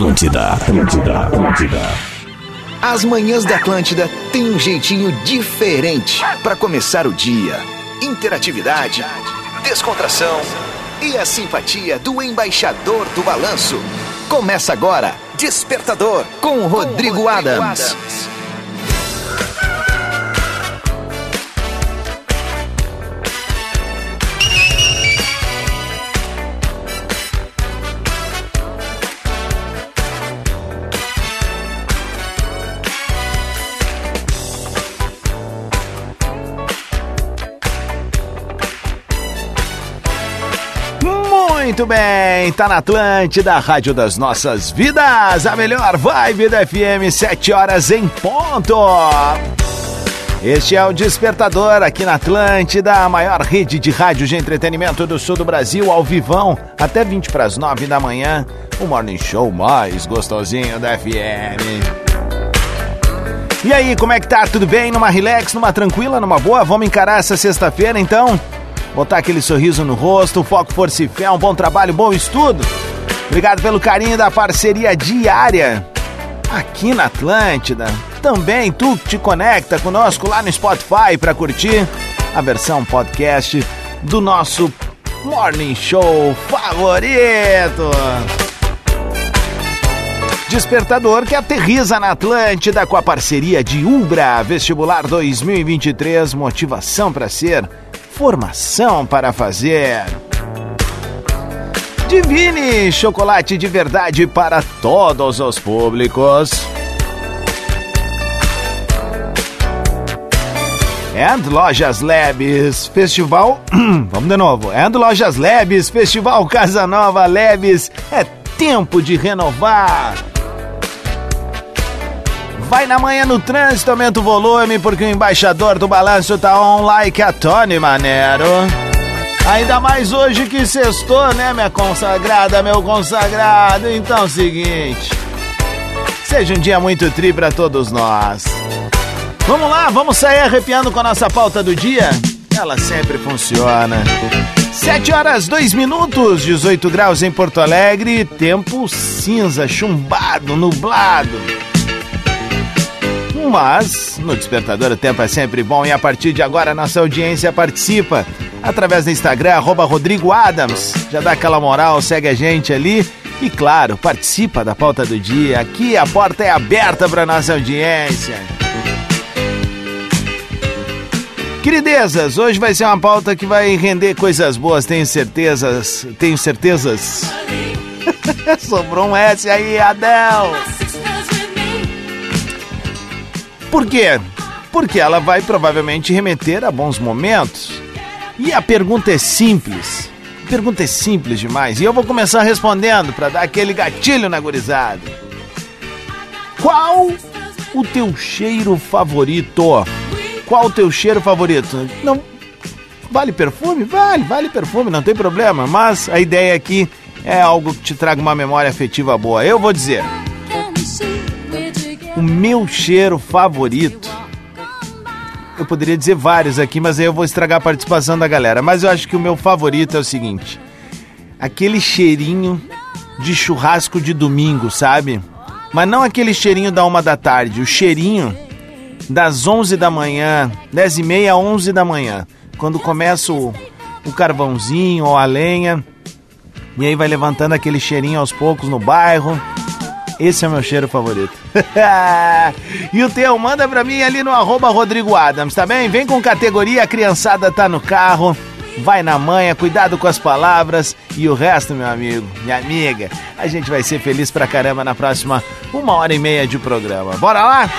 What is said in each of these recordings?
Atlântida, Atlântida, Atlântida. As manhãs da Atlântida têm um jeitinho diferente para começar o dia. Interatividade, descontração e a simpatia do embaixador do balanço. Começa agora, Despertador, com Rodrigo, com Rodrigo Adams. Adams. Muito bem, tá na Atlântida, Rádio das Nossas Vidas, a melhor vibe da FM, 7 horas em ponto. Este é o Despertador aqui na Atlântida, a maior rede de rádio de entretenimento do sul do Brasil, ao vivão, até 20 para as 9 da manhã, o morning show mais gostosinho da FM. E aí, como é que tá? Tudo bem? Numa relax, numa tranquila, numa boa? Vamos encarar essa sexta-feira então? Botar aquele sorriso no rosto, foco, força e fé, um bom trabalho, bom estudo. Obrigado pelo carinho da parceria diária aqui na Atlântida. Também tu te conecta conosco lá no Spotify para curtir a versão podcast do nosso Morning Show favorito. Despertador que aterriza na Atlântida com a parceria de Umbra Vestibular 2023, motivação para ser formação para fazer. Divine chocolate de verdade para todos os públicos. And Lojas Labs Festival. Vamos de novo. And Lojas Labs Festival Casa Nova Labs. É tempo de renovar. Vai na manhã no trânsito, aumenta o volume, porque o embaixador do balanço tá on like a Tony Manero. Ainda mais hoje que sextou, né, minha consagrada, meu consagrado? Então seguinte. Seja um dia muito tri para todos nós. Vamos lá, vamos sair arrepiando com a nossa pauta do dia? Ela sempre funciona. 7 horas 2 minutos, 18 graus em Porto Alegre, tempo cinza, chumbado, nublado. Mas no Despertador o tempo é sempre bom e a partir de agora a nossa audiência participa através do Instagram, arroba Rodrigo Adams. Já dá aquela moral, segue a gente ali e, claro, participa da pauta do dia. Aqui a porta é aberta para nossa audiência. Queridezas, hoje vai ser uma pauta que vai render coisas boas, tenho certezas. Tenho certezas. Sobrou um S aí, Adel. Por quê? Porque ela vai provavelmente remeter a bons momentos. E a pergunta é simples. A pergunta é simples demais. E eu vou começar respondendo para dar aquele gatilho na gurizada. Qual o teu cheiro favorito? Qual o teu cheiro favorito? Não vale perfume? Vale, vale perfume, não tem problema. Mas a ideia aqui é algo que te traga uma memória afetiva boa. Eu vou dizer o meu cheiro favorito. Eu poderia dizer vários aqui, mas aí eu vou estragar a participação da galera. Mas eu acho que o meu favorito é o seguinte: aquele cheirinho de churrasco de domingo, sabe? Mas não aquele cheirinho da uma da tarde, o cheirinho das 11 da manhã, 10 e meia, 11 da manhã, quando começa o, o carvãozinho ou a lenha, e aí vai levantando aquele cheirinho aos poucos no bairro. Esse é o meu cheiro favorito. e o teu, manda pra mim ali no arroba Rodrigo Adams, tá bem? Vem com categoria, a criançada tá no carro. Vai na manha, cuidado com as palavras e o resto, meu amigo, minha amiga, a gente vai ser feliz pra caramba na próxima uma hora e meia de programa. Bora lá?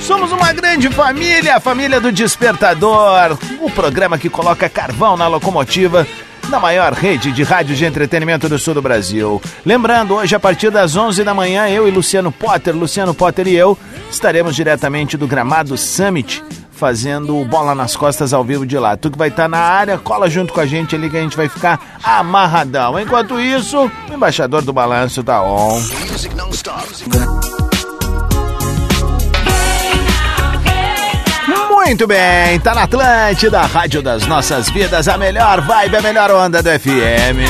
Somos uma grande família, a família do Despertador, o programa que coloca carvão na locomotiva na maior rede de rádio de entretenimento do sul do Brasil. Lembrando, hoje a partir das 11 da manhã, eu e Luciano Potter, Luciano Potter e eu, estaremos diretamente do Gramado Summit fazendo bola nas costas ao vivo de lá. Tu que vai estar na área, cola junto com a gente ali que a gente vai ficar amarradão. Enquanto isso, o embaixador do balanço tá on. Muito bem, tá na Atlântida, Rádio das Nossas Vidas, a melhor vibe, a melhor onda do FM.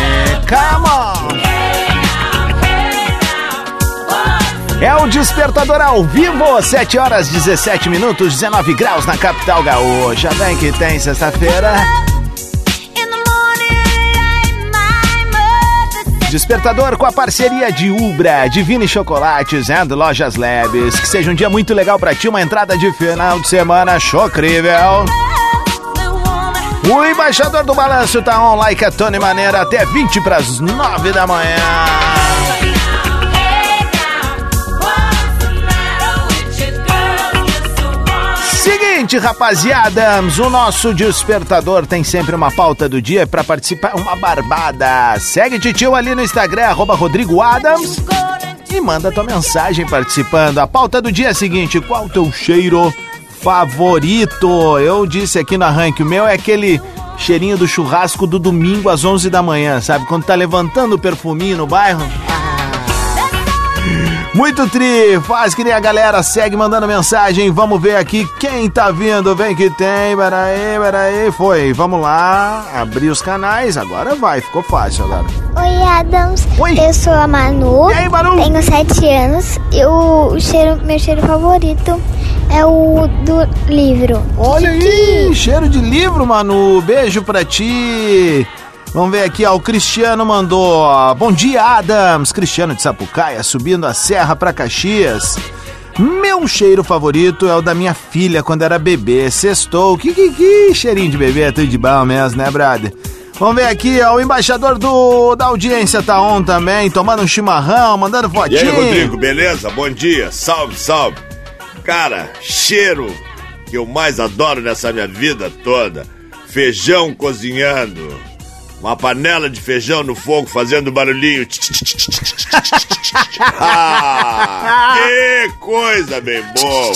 Come on! É o Despertador ao vivo, 7 horas 17 minutos, 19 graus na capital gaúcha. Vem que tem sexta-feira. Despertador com a parceria de Ubra, Divine Chocolates e Lojas Labs. Que seja um dia muito legal pra ti, uma entrada de final de semana chocrível. O embaixador do balanço tá on like a Tony Maneira até 20 para as 9 da manhã. Seguinte, rapaziada, o nosso despertador tem sempre uma pauta do dia para participar, uma barbada. Segue Titio ali no Instagram, arroba Rodrigo Adams, e manda tua mensagem participando. A pauta do dia é a seguinte: qual o teu cheiro favorito? Eu disse aqui no arranque, o meu é aquele cheirinho do churrasco do domingo às 11 da manhã, sabe? Quando tá levantando o perfuminho no bairro. Muito tri, faz que nem a galera segue mandando mensagem. Vamos ver aqui quem tá vindo. Vem que tem, peraí, peraí. Foi, vamos lá. Abrir os canais, agora vai, ficou fácil agora. Oi, Adams. Oi. Eu sou a Manu. E aí, Manu? Tenho sete anos. E o cheiro, meu cheiro favorito é o do livro. Olha aí, cheiro de livro, Manu. Beijo pra ti. Vamos ver aqui, ó, o Cristiano mandou. Bom dia, Adams. Cristiano de Sapucaia, subindo a serra pra Caxias. Meu cheiro favorito é o da minha filha quando era bebê. Sextou. Que, que, que cheirinho de bebê, é tudo de bom mesmo, né, brother? Vamos ver aqui, ó, o embaixador do, da audiência tá on também, tomando um chimarrão, mandando E fotinho. aí, Rodrigo, beleza? Bom dia, salve, salve. Cara, cheiro que eu mais adoro nessa minha vida toda: feijão cozinhando. Uma panela de feijão no fogo fazendo barulhinho. Ah, que coisa bem boa!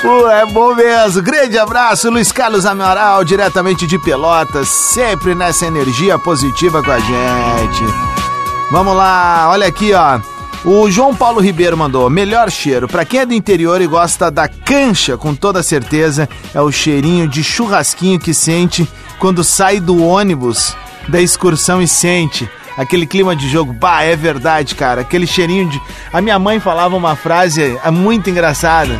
Pô, é bom mesmo. Grande abraço, Luiz Carlos Amaral, diretamente de Pelotas, sempre nessa energia positiva com a gente. Vamos lá, olha aqui, ó. O João Paulo Ribeiro mandou: melhor cheiro. Pra quem é do interior e gosta da cancha, com toda certeza, é o cheirinho de churrasquinho que sente quando sai do ônibus da excursão e sente. Aquele clima de jogo, bah, é verdade, cara. Aquele cheirinho de. A minha mãe falava uma frase é, muito engraçada.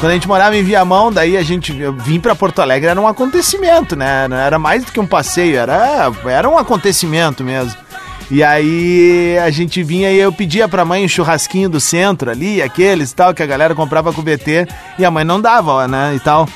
Quando a gente morava em Viamão, daí a gente vim pra Porto Alegre, era um acontecimento, né? Era mais do que um passeio, era, era um acontecimento mesmo. E aí a gente vinha e eu pedia pra mãe um churrasquinho do centro ali, aqueles e tal, que a galera comprava com o BT, e a mãe não dava, né, e tal.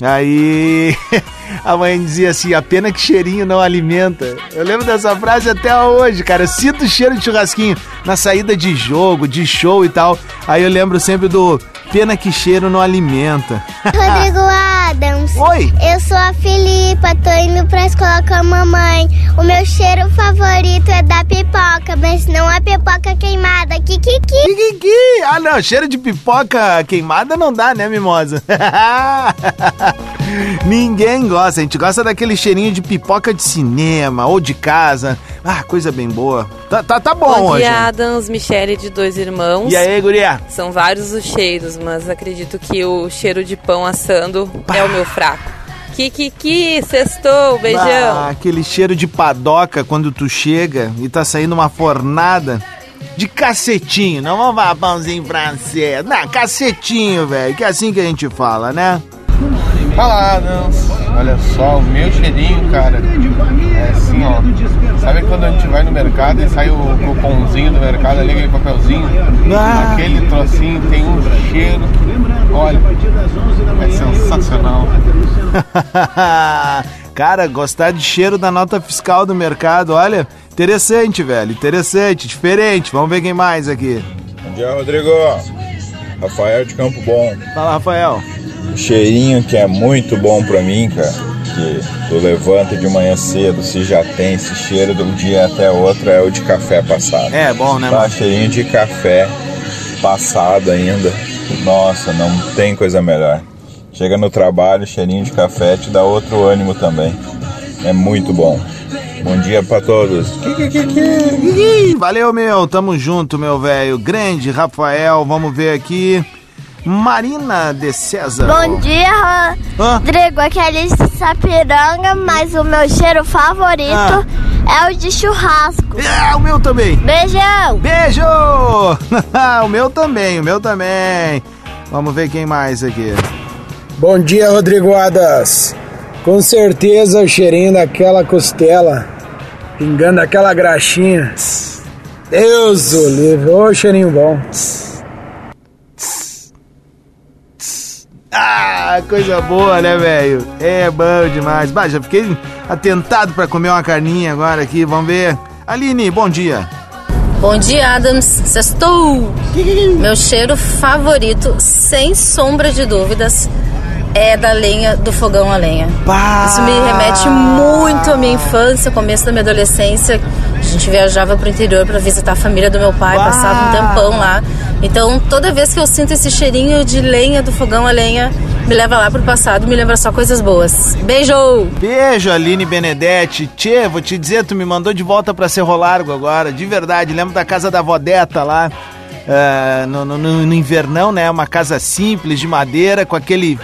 Aí a mãe dizia assim, a pena que cheirinho não alimenta. Eu lembro dessa frase até hoje, cara. Eu sinto o cheiro de churrasquinho na saída de jogo, de show e tal. Aí eu lembro sempre do pena que cheiro não alimenta. Rodrigo Adams. Oi! Eu sou a Filipa, tô indo pra escola com a mamãe. O meu cheiro favorito é da pipoca, mas não a pipoca queimada. Kikiki. Kikiki. Ah, não, cheiro de pipoca queimada não dá, né, mimosa? Ninguém gosta, a gente gosta daquele cheirinho de pipoca de cinema ou de casa. Ah, coisa bem boa. Tá, tá, tá bom, Bom hoje. Adams, Michele de dois irmãos. E aí, guria? São vários os cheiros, mas acredito que o cheiro de pão assando é o meu fraco. Kikiki, sextou, beijão. Ah, aquele cheiro de padoca quando tu chega e tá saindo uma fornada de cacetinho. Não vamos falar pãozinho francês. Não, cacetinho, velho. Que é assim que a gente fala, né? Fala, Adams. Olha só, o meu cheirinho, cara, é assim, ó. Sabe quando a gente vai no mercado e sai o cupomzinho do mercado ali, aquele papelzinho? Ah. Aquele trocinho tem um cheiro, olha, é sensacional. Cara, gostar de cheiro da nota fiscal do mercado, olha, interessante, velho, interessante, diferente. Vamos ver quem mais aqui. Bom dia, Rodrigo. Rafael de Campo Bom. Fala, Rafael. Um cheirinho que é muito bom pra mim, cara. Que tu levanta de manhã cedo, se já tem esse cheiro de um dia até outro, é o de café passado. É bom, né, Tá, mano? cheirinho de café passado ainda. Nossa, não tem coisa melhor. Chega no trabalho, cheirinho de café te dá outro ânimo também. É muito bom. Bom dia pra todos. Valeu, meu. Tamo junto, meu velho. Grande Rafael. Vamos ver aqui. Marina de César. Bom dia, Hã? Rodrigo. Aqui é Alice Sapiranga, mas o meu cheiro favorito é o de churrasco. É, o meu também. Beijão! Beijo! o meu também, o meu também. Vamos ver quem mais aqui. Bom dia, Rodrigo Adas. Com certeza o cheirinho daquela costela, pingando aquela graxinha. Deus o livre, ô cheirinho bom. Ah, coisa boa, né, velho? É bom demais. Bah, já fiquei atentado pra comer uma carninha agora aqui, vamos ver. Aline, bom dia. Bom dia, Adams. Sextou! Meu cheiro favorito, sem sombra de dúvidas, é da lenha do fogão a lenha. Bah. Isso me remete muito à minha infância, começo da minha adolescência. A gente viajava pro interior para visitar a família do meu pai, Bah. passava um tempão lá. Então, toda vez que eu sinto esse cheirinho de lenha do fogão a lenha, me leva lá pro passado, me lembra só coisas boas. Beijo! Beijo, Aline Benedetti. Tchê, vou te dizer, tu me mandou de volta pra Cerro Largo agora, de verdade. Lembro da casa da Vodeta lá, no, no- no- no invernão, né? Uma casa simples, de madeira, com aquele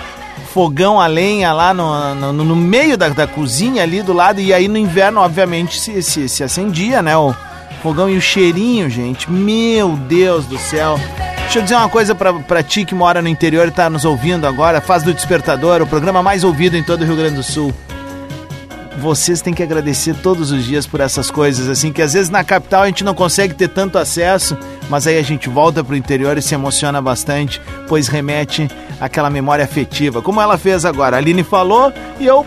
fogão a lenha lá no, no, no meio da, da cozinha ali do lado. E aí no inverno, obviamente, se, se, se acendia, né? O fogão e o cheirinho, gente. Meu Deus do céu. Deixa eu dizer uma coisa pra, pra ti que mora no interior e tá nos ouvindo agora. Faz do Despertador, o programa mais ouvido em todo o Rio Grande do Sul vocês têm que agradecer todos os dias por essas coisas, assim, que às vezes na capital a gente não consegue ter tanto acesso, mas aí a gente volta pro interior e se emociona bastante, pois remete àquela memória afetiva, como ela fez agora. A Aline falou e eu,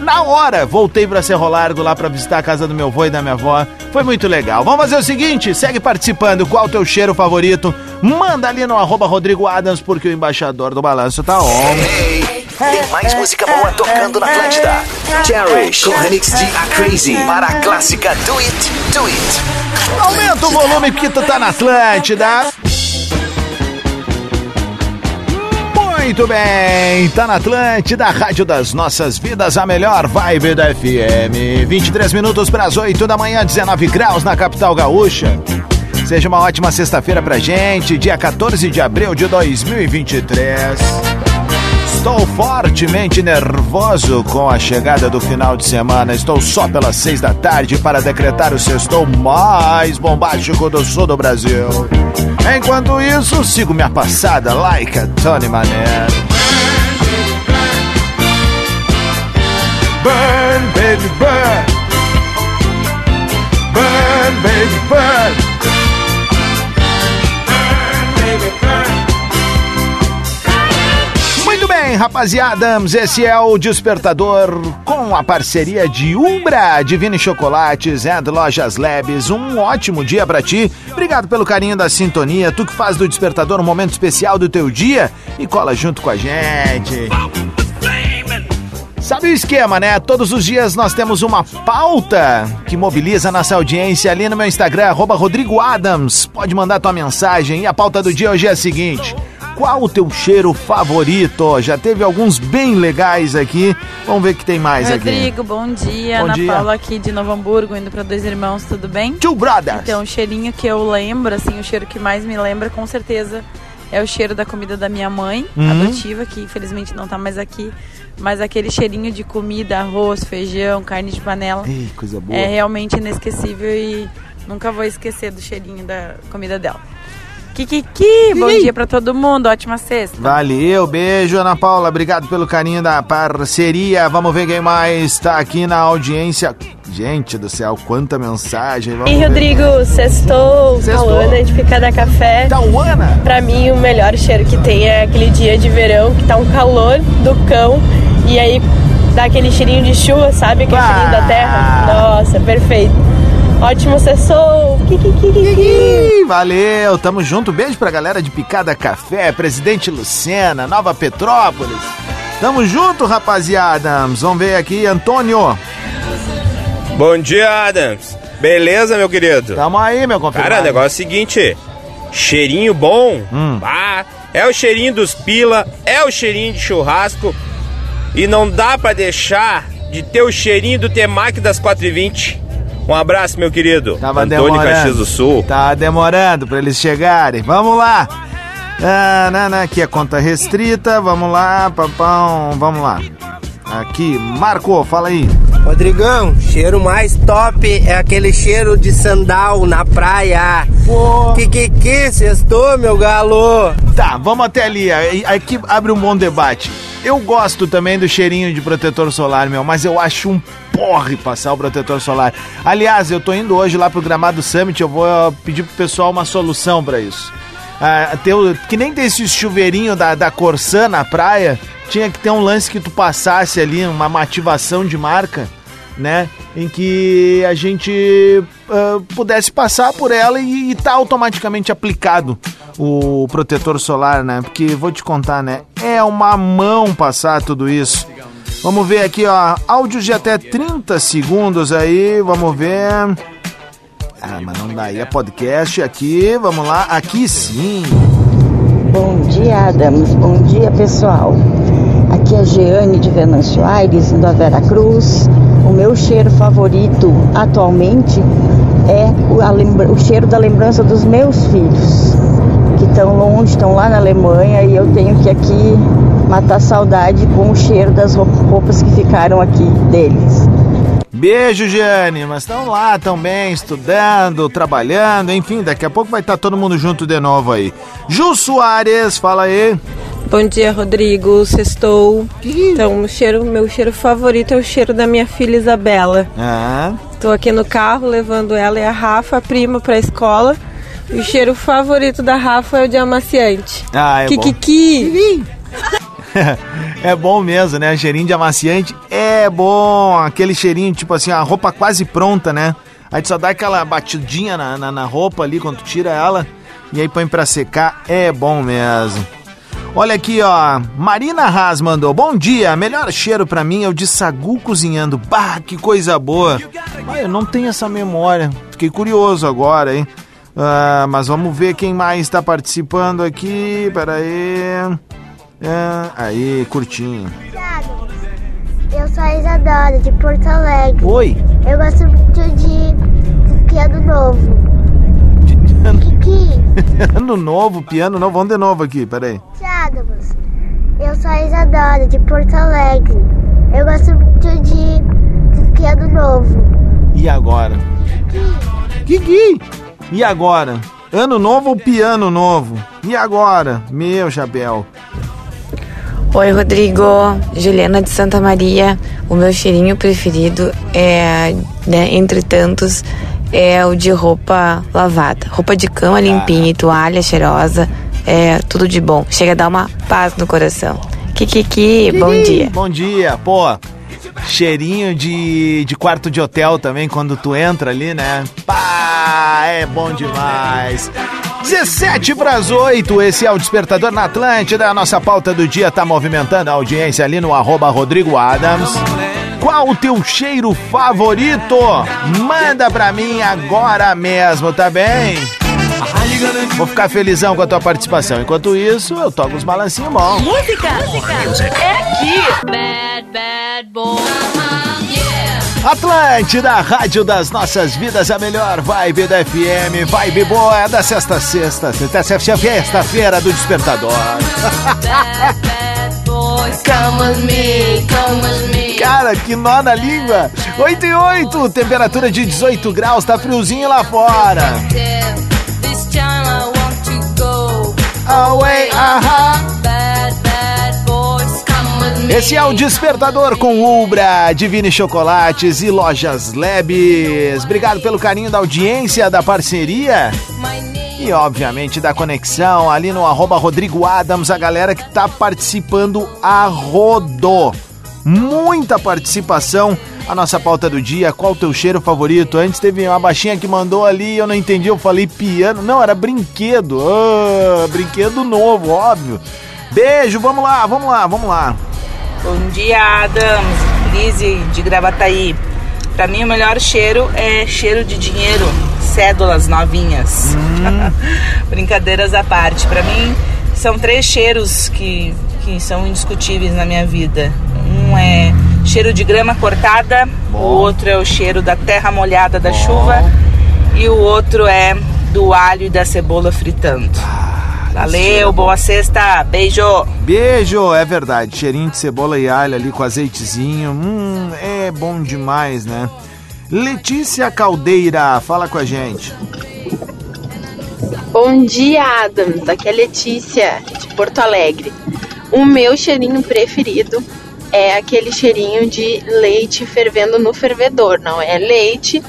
na hora, voltei pra Cerro Largo lá pra visitar a casa do meu avô e da minha avó. Foi muito legal. Vamos fazer o seguinte, segue participando. Qual o teu cheiro favorito? Manda ali no arroba Rodrigo Adams, porque o embaixador do balanço tá on. Tem mais música boa tocando na Atlântida. Cherish com remix de A Crazy para a clássica Do It, Do It. Aumenta o volume que tu tá na Atlântida. Muito bem, tá na Atlântida, Rádio das Nossas Vidas, a melhor vibe da FM. 23 minutos para as 8 da manhã, 19 graus na capital gaúcha. Seja uma ótima sexta-feira pra gente, dia 14 de abril de 2023. Estou fortemente nervoso com a chegada do final de semana. Estou só pelas seis da tarde para decretar o sextou mais bombástico do sul do Brasil. Enquanto isso, sigo minha passada like a Tony Mané. Rapaziada, esse é o Despertador com a parceria de Umbra, Divine Chocolates and Lojas Labs. Um ótimo dia pra ti. Obrigado pelo carinho da sintonia. Tu que faz do Despertador um momento especial do teu dia e cola junto com a gente. Sabe o esquema, né? Todos os dias nós temos uma pauta que mobiliza nossa audiência ali no meu Instagram, Rodrigo Adams. Pode mandar tua mensagem e a pauta do dia hoje é a seguinte. Qual o teu cheiro favorito? Já teve alguns bem legais aqui. Vamos ver o que tem mais aqui. Rodrigo, bom dia. Bom Ana dia. Paula aqui de Novo Hamburgo, indo para Dois Irmãos, tudo bem? Two Brothers. Então, o cheirinho que eu lembro, assim, o cheiro que mais me lembra, com certeza, é o cheiro da comida da minha mãe, Uhum. adotiva, que infelizmente não tá mais aqui. Mas aquele cheirinho de comida, arroz, feijão, carne de panela, coisa boa. é realmente inesquecível e nunca vou esquecer do cheirinho da comida dela. Kikiki, bom dia pra todo mundo, ótima sexta. Valeu, beijo, Ana Paula. Obrigado pelo carinho da parceria. Vamos ver quem mais tá aqui na audiência. Gente do céu, quanta mensagem. Vamos E ver. Rodrigo, sextou, Sextou. Tauana de Picada Café. Tauana? Pra mim, o melhor cheiro que tem é aquele dia de verão que tá um calor do cão e aí dá aquele cheirinho de chuva, sabe? Aquele cheirinho da terra. Nossa, perfeito. Ótimo. Ih, Valeu, tamo junto. Beijo pra galera de Picada Café, Presidente Lucena, Nova Petrópolis. Tamo junto, rapaziada. Vamos ver aqui, Antônio. Bom dia, Adams. Beleza, meu querido? Tamo aí, meu confirmado. Cara, o negócio é o seguinte: cheirinho bom, Hum. ah, é o cheirinho dos pila, é o cheirinho de churrasco. E não dá pra deixar de ter o cheirinho do Temac das 4h20. Um abraço, meu querido. Tava Antônio demorando. Caxias do Sul. Tá demorando pra eles chegarem. Vamos lá. Ah, não, não, aqui é conta restrita, vamos lá, papão, vamos lá. Aqui, Marco, fala aí. Rodrigão, cheiro mais top é aquele cheiro de sandal na praia. Pô. Que que que, sextou, meu galo? Tá, vamos até ali. Aqui abre um bom debate. Eu gosto também do cheirinho de protetor solar, meu, mas eu acho um porre passar o protetor solar. Aliás, eu tô indo hoje lá pro Gramado Summit, eu vou ah, pedir pro pessoal uma solução pra isso. Ah, ter o- que nem tem esse chuveirinho da, da Corsã na praia, tinha que ter um lance que tu passasse ali, uma, uma ativação de marca, né? Em que a gente ah, pudesse passar por ela e, e tá automaticamente aplicado o protetor solar, né? Porque vou te contar, né? É uma mão passar tudo isso. Vamos ver aqui, ó. Áudios de até 30 segundos aí, vamos ver. Ah, mas não dá aí, é podcast aqui, vamos lá, aqui sim. Bom dia, Adams. Bom dia, pessoal. Aqui é Jeane de Venâncio Aires, indo a Vera Cruz. O meu cheiro favorito atualmente é o, o cheiro da lembrança dos meus filhos, que estão longe, estão lá na Alemanha, e eu tenho que aqui matar a saudade com o cheiro das roup- roupas que ficaram aqui deles. Beijo, Jane, mas estão lá também, estudando, trabalhando, enfim, daqui a pouco vai estar todo mundo junto de novo aí. Ju Soares, fala aí. Bom dia, Rodrigo. Sextou. Então, o cheiro, meu cheiro favorito é o cheiro da minha filha Isabela. Ah, Tô aqui no carro levando ela e a Rafa, a prima, pra escola. O cheiro favorito da Rafa é o de amaciante. ah é bom. Kikiki! é bom mesmo, né? Cheirinho de amaciante é bom. Aquele cheirinho, tipo assim, a roupa quase pronta, né? Aí tu só dá aquela batidinha na, na, na roupa ali quando tu tira ela. E aí põe pra secar. É bom mesmo. Olha aqui, ó. Marina Haas mandou. Bom dia. Melhor cheiro pra mim é o de sagu cozinhando. Bah, que coisa boa. Ah, eu não tenho essa memória. Fiquei curioso agora, hein? Ah, mas vamos ver quem mais tá participando aqui. Pera aí. É, aí, curtinho. Eu sou a Isadora, de Porto Alegre. Oi. Eu gosto muito de, de piano novo. Kiki, ano novo, piano novo. Vamos de novo aqui, peraí. Adams. Eu sou a Isadora, de Porto Alegre. Eu gosto muito de, de piano novo. E agora? Kiki! E agora? Ano novo ou piano novo? E agora? Meu chapéu. Oi, Rodrigo. Juliana de Santa Maria. O meu cheirinho preferido é, né, entre tantos, é o de roupa lavada. Roupa de cama limpinha e toalha cheirosa. É tudo de bom. Chega a dar uma paz no coração. Kikiki, bom dia. Bom dia, pô. Cheirinho de, de quarto de hotel também, quando tu entra ali, né? Pá, é bom demais. 17 para as 8, esse é o Despertador na Atlântida. A nossa pauta do dia tá movimentando a audiência ali no arroba Rodrigo Adams. Qual o teu cheiro favorito? Manda pra mim agora mesmo, tá bem? Vou ficar felizão com a tua participação. Enquanto isso, eu toco os balancinhos bons. Música, é aqui. Bad, bad boy. Atlântida, rádio das nossas vidas, a melhor vibe da FM, vibe boa da sexta a sexta, sexta, sexta-feira do Despertador. Come with me, come with me. Cara, que nó na língua. 8 e 8, temperatura de 18 graus, tá friozinho lá fora. This time I want to go away, aham. Bad, Esse é o Despertador com Ubra, Divine Chocolates e Lojas Lebes. Obrigado pelo carinho da audiência, da parceria e, obviamente, da conexão ali no arroba Rodrigo Adams, a galera que tá participando a rodo. Muita participação. A nossa pauta do dia, qual o teu cheiro favorito? Antes teve uma baixinha que mandou ali, eu não entendi, eu falei piano. Não, era brinquedo. Ah, brinquedo novo, óbvio. Beijo, vamos lá, vamos lá, vamos lá. Bom dia, Adams. Lise de Gravataí. Pra mim, o melhor cheiro é cheiro de dinheiro, cédulas novinhas. Brincadeiras à parte. Pra mim, são três cheiros que, que são indiscutíveis na minha vida. Um é cheiro de grama cortada, o outro é o cheiro da terra molhada da chuva e o outro é do alho e da cebola fritando. Valeu, boa sexta. Beijo. Beijo, é verdade. Cheirinho de cebola e alho ali com azeitezinho. Hum, é bom demais, né? Letícia Caldeira, fala com a gente. Bom dia, Adams. Aqui é a Letícia, de Porto Alegre. O meu cheirinho preferido é aquele cheirinho de leite fervendo no fervedor. Não é leite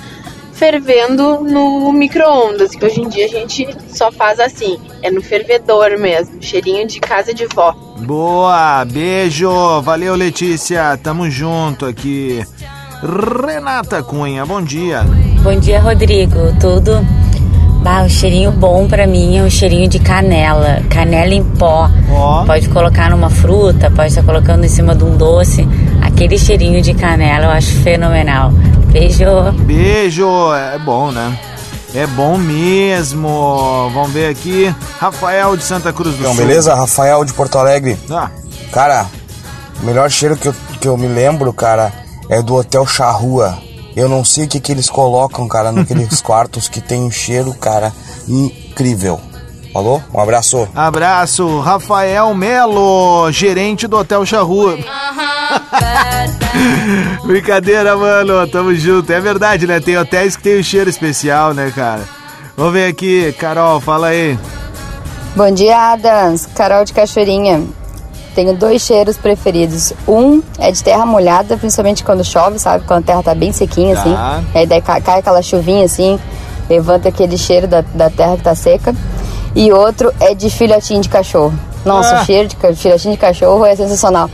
fervendo no micro-ondas, que hoje em dia a gente só faz assim. É no fervedor mesmo. Cheirinho de casa de vó. Boa, beijo. Valeu, Letícia. Tamo junto aqui. Renata Cunha, bom dia. Bom dia, Rodrigo. Tudo? Bah, o cheirinho bom pra mim é o cheirinho de canela. Canela em pó. Pode colocar numa fruta, pode estar colocando em cima de um doce. Aquele cheirinho de canela eu acho fenomenal. Beijo. Beijo, é bom, né? É bom mesmo. Vamos ver aqui. Rafael de Santa Cruz do Então, Sul. beleza? Rafael de Porto Alegre. Ah. Cara, o melhor cheiro que eu, que eu me lembro, cara, é do Hotel Charrua. Eu não sei o que, que eles colocam, cara, naqueles quartos que tem um cheiro, cara, incrível. Falou? Um abraço. Abraço, Rafael Melo, gerente do Hotel Charrua. Brincadeira, mano, tamo junto. É verdade, né? Tem hotéis que tem um cheiro especial, né, cara? Vamos ver aqui, Carol, fala aí. Bom dia, Adams. Carol de Cachoeirinha. Tenho dois cheiros preferidos. Um é de terra molhada, principalmente quando chove, sabe? Quando a terra tá bem sequinha, Tá. assim. E aí daí cai, cai aquela chuvinha, assim, levanta aquele cheiro da, da terra que tá seca. E outro é de filhotinho de cachorro. Nossa, Ah. o cheiro de filhotinho de cachorro é sensacional.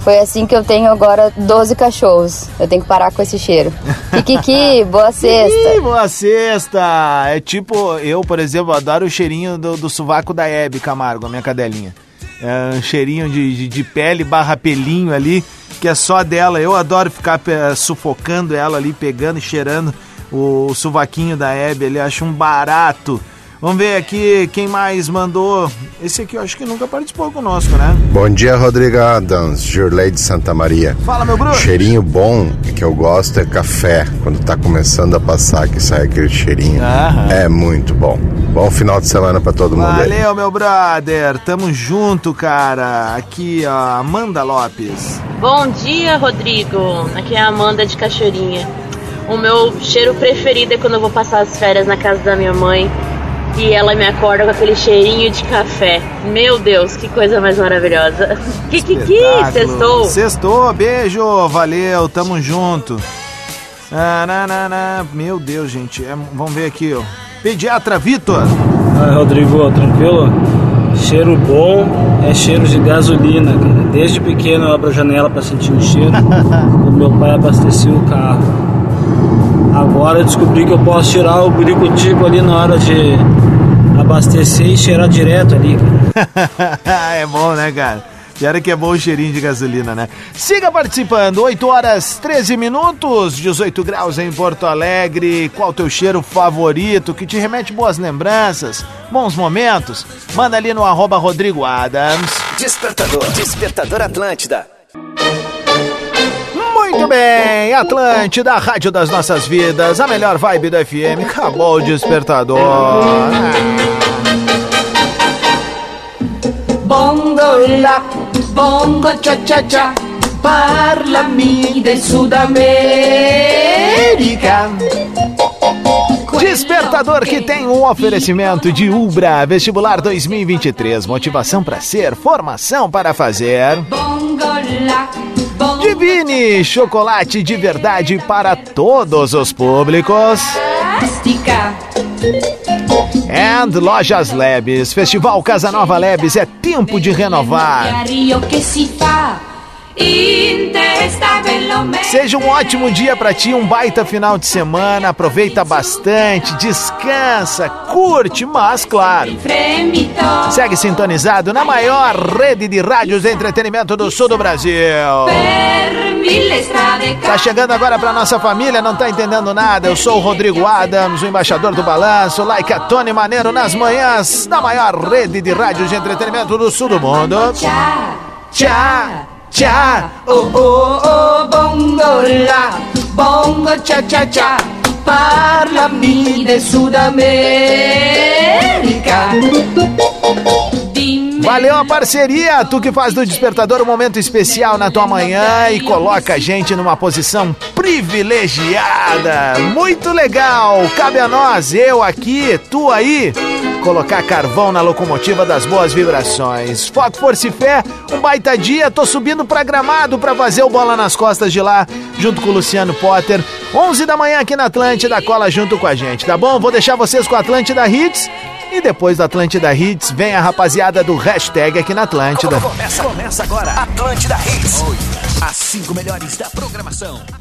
Foi assim que eu tenho agora 12 cachorros. Eu tenho que parar com esse cheiro. Kikiki, boa sexta. Ih, boa sexta! É tipo, eu, por exemplo, adoro o cheirinho do, do sovaco da Hebe Camargo, a minha cadelinha. É um cheirinho de, de, de pele barra pelinho ali, que é só dela. Eu adoro ficar sufocando ela ali, pegando e cheirando o, sovaquinho da Hebe ali, acho um barato. Vamos ver aqui quem mais mandou. Esse aqui eu acho que nunca participou conosco, né? Bom dia, Rodrigo Adams, Jurley de Santa Maria. Fala, meu bruxo. Cheirinho bom que eu gosto é café. Quando tá começando a passar, que sai aquele cheirinho. Aham. É muito bom. Bom final de semana pra todo mundo aí. Valeu, meu brother. Tamo junto, cara. Aqui, ó, Amanda Lopes. Bom dia, Rodrigo. Aqui é a Amanda de Cachoeirinha. O meu cheiro preferido é quando eu vou passar as férias na casa da minha mãe e ela me acorda com aquele cheirinho de café. Meu Deus, que coisa mais maravilhosa. Kikiki, Espetáculo. sextou. Sextou, beijo, valeu, tamo junto. Ah, na, na, na. Meu Deus, gente. é- vamos ver aqui, ó. Pediatra Vitor. Ah, Rodrigo, tranquilo? Cheiro bom é cheiro de gasolina, cara. Desde pequeno eu abro a janela para sentir o cheiro. quando meu pai abastecia o carro. Agora eu descobri que eu posso tirar o biricotico ali na hora de abastecer e cheirar direto ali, cara. é bom, né, cara? Pior é que é bom o cheirinho de gasolina, né? Siga participando, 8 horas 13 minutos, 18 graus em Porto Alegre. Qual o teu cheiro favorito que te remete boas lembranças, bons momentos? Manda ali no arroba Rodrigo Adams. Despertador. Despertador Atlântida. Bem, Atlântida, a rádio das nossas vidas, a melhor vibe do FM. Acabou o despertador. Bongo la, bongo cha cha cha, parlami del Sud America. Despertador que tem um oferecimento de Ubra Vestibular 2023. Motivação para ser, formação para fazer. Bongo la, Divine, chocolate de verdade para todos os públicos. And Lojas Labs, Festival Casa Nova Labs é tempo de renovar. Seja um ótimo dia para ti, um baita final de semana. Aproveita bastante, descansa, curte, mas claro. Segue sintonizado na maior rede de rádios de entretenimento do sul do Brasil. Tá chegando agora pra nossa família, não tá entendendo nada. Eu sou o Rodrigo Adams, o embaixador do balanço, like a Tony Maneiro nas manhãs, da maior rede de rádios de entretenimento do sul do mundo. Tchá, tchá, tchá. Oh oh oh bongo la, bongo cha cha cha, parlami del Sud America. Valeu a parceria, tu que faz do Despertador um momento especial na tua manhã e coloca a gente numa posição privilegiada. Muito legal, cabe a nós, eu aqui, tu aí, colocar carvão na locomotiva das boas vibrações. Foco, força e fé, um baita dia, tô subindo pra Gramado pra fazer o Bola nas Costas de lá, junto com o Luciano Potter. 11 da manhã aqui na Atlântida, cola junto com a gente, tá bom? Vou deixar vocês com a Atlântida Hits e depois da Atlântida Hits, vem a rapaziada do hashtag aqui na Atlântida. Começa, começa agora. Atlântida Hits. As cinco melhores da programação.